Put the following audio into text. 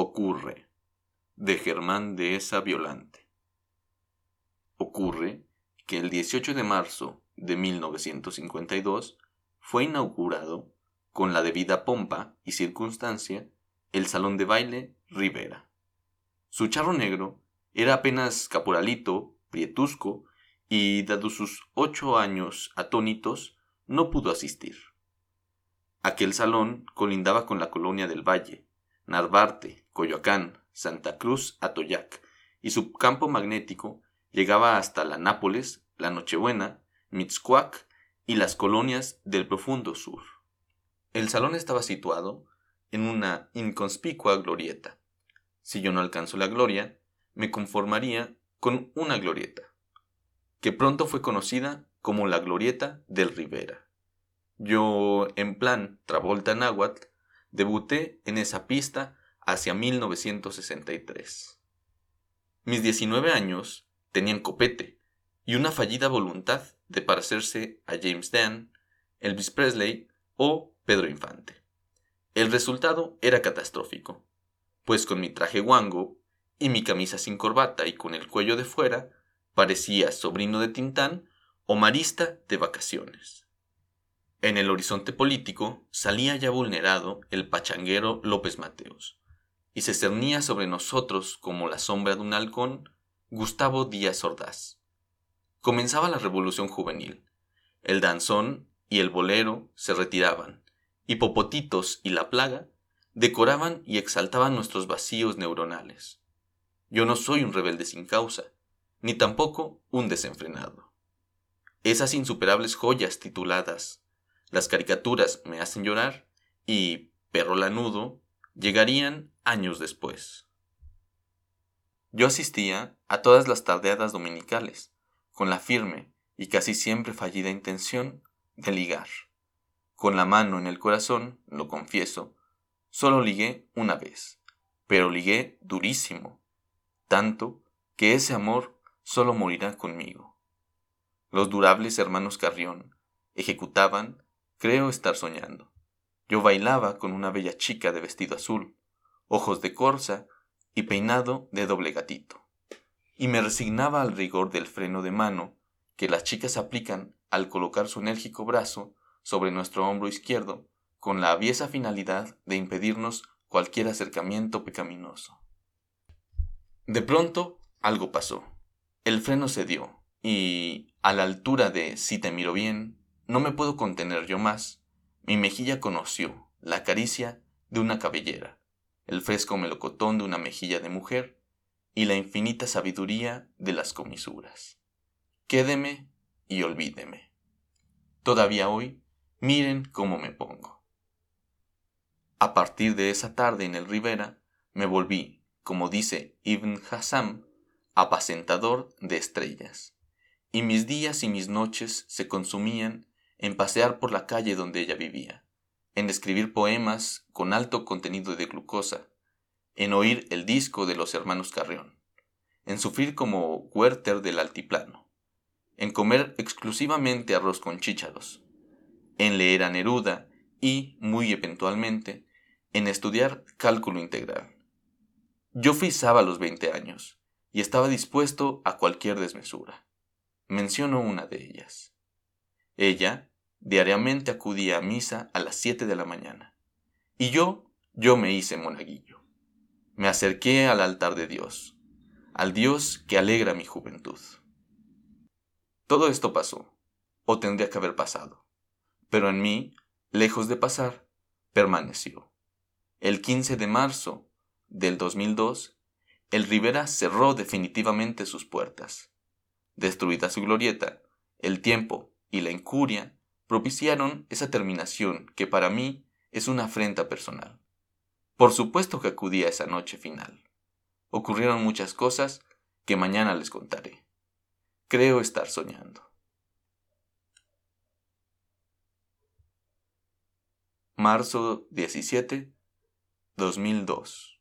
Ocurre de Germán de esa Violante. Ocurre que el 18 de marzo de 1952 fue inaugurado, con la debida pompa y circunstancia, el Salón de Baile Rivera. Su charro negro era apenas caporalito, prietusco, y dado sus ocho años atónitos, no pudo asistir. Aquel salón colindaba con la colonia del Valle, Narvarte, Coyoacán, Santa Cruz, Atoyac, y su campo magnético llegaba hasta la Nápoles, la Nochebuena, Mixcoac y las colonias del profundo sur. El salón estaba situado en una inconspicua glorieta. Si yo no alcanzo la gloria, me conformaría con una glorieta, que pronto fue conocida como la glorieta del Rivera. Yo, en plan Travolta Náhuatl, debuté en esa pista hacia 1963. Mis 19 años tenían copete y una fallida voluntad de parecerse a James Dean, Elvis Presley o Pedro Infante. El resultado era catastrófico, pues con mi traje guango y mi camisa sin corbata y con el cuello de fuera, parecía sobrino de Tintán o marista de vacaciones. En el horizonte político salía ya vulnerado el pachanguero López Mateos, y se cernía sobre nosotros como la sombra de un halcón Gustavo Díaz Ordaz. Comenzaba la revolución juvenil. El danzón y el bolero se retiraban, y Popotitos y la plaga decoraban y exaltaban nuestros vacíos neuronales. Yo no soy un rebelde sin causa, ni tampoco un desenfrenado. Esas insuperables joyas tituladas las caricaturas me hacen llorar y Perro Lanudo llegarían años después. Yo asistía a todas las tardeadas dominicales, con la firme y casi siempre fallida intención de ligar. Con la mano en el corazón, lo confieso, solo ligué una vez, pero ligué durísimo, tanto que ese amor solo morirá conmigo. Los durables hermanos Carrión ejecutaban Creo estar soñando. Yo bailaba con una bella chica de vestido azul, ojos de corza y peinado de doble gatito. Y me resignaba al rigor del freno de mano que las chicas aplican al colocar su enérgico brazo sobre nuestro hombro izquierdo con la aviesa finalidad de impedirnos cualquier acercamiento pecaminoso. De pronto algo pasó. El freno cedió y, a la altura de si te miro bien, no me puedo contener yo más. Mi mejilla conoció la caricia de una cabellera, el fresco melocotón de una mejilla de mujer y la infinita sabiduría de las comisuras. Quédeme y olvídeme. Todavía hoy, miren cómo me pongo. A partir de esa tarde en el Rivera, me volví, como dice Ibn Hassam, apacentador de estrellas, y mis días y mis noches se consumían en pasear por la calle donde ella vivía, en escribir poemas con alto contenido de glucosa, en oír el disco de los hermanos Carrión, en sufrir como Werther del altiplano, en comer exclusivamente arroz con chícharos, en leer a Neruda y, muy eventualmente, en estudiar cálculo integral. Yo fui a los 20 años y estaba dispuesto a cualquier desmesura. Menciono una de ellas. Ella diariamente acudía a misa a las siete de la mañana. Y yo, yo me hice monaguillo. Me acerqué al altar de Dios, al Dios que alegra mi juventud. Todo esto pasó, o tendría que haber pasado, pero en mí, lejos de pasar, permaneció. El 15 de marzo del 2002, el Rivera cerró definitivamente sus puertas. Destruida su glorieta, el tiempo y la incuria propiciaron esa terminación que para mí es una afrenta personal. Por supuesto que acudí a esa noche final. Ocurrieron muchas cosas que mañana les contaré. Creo estar soñando. Marzo 17, 2002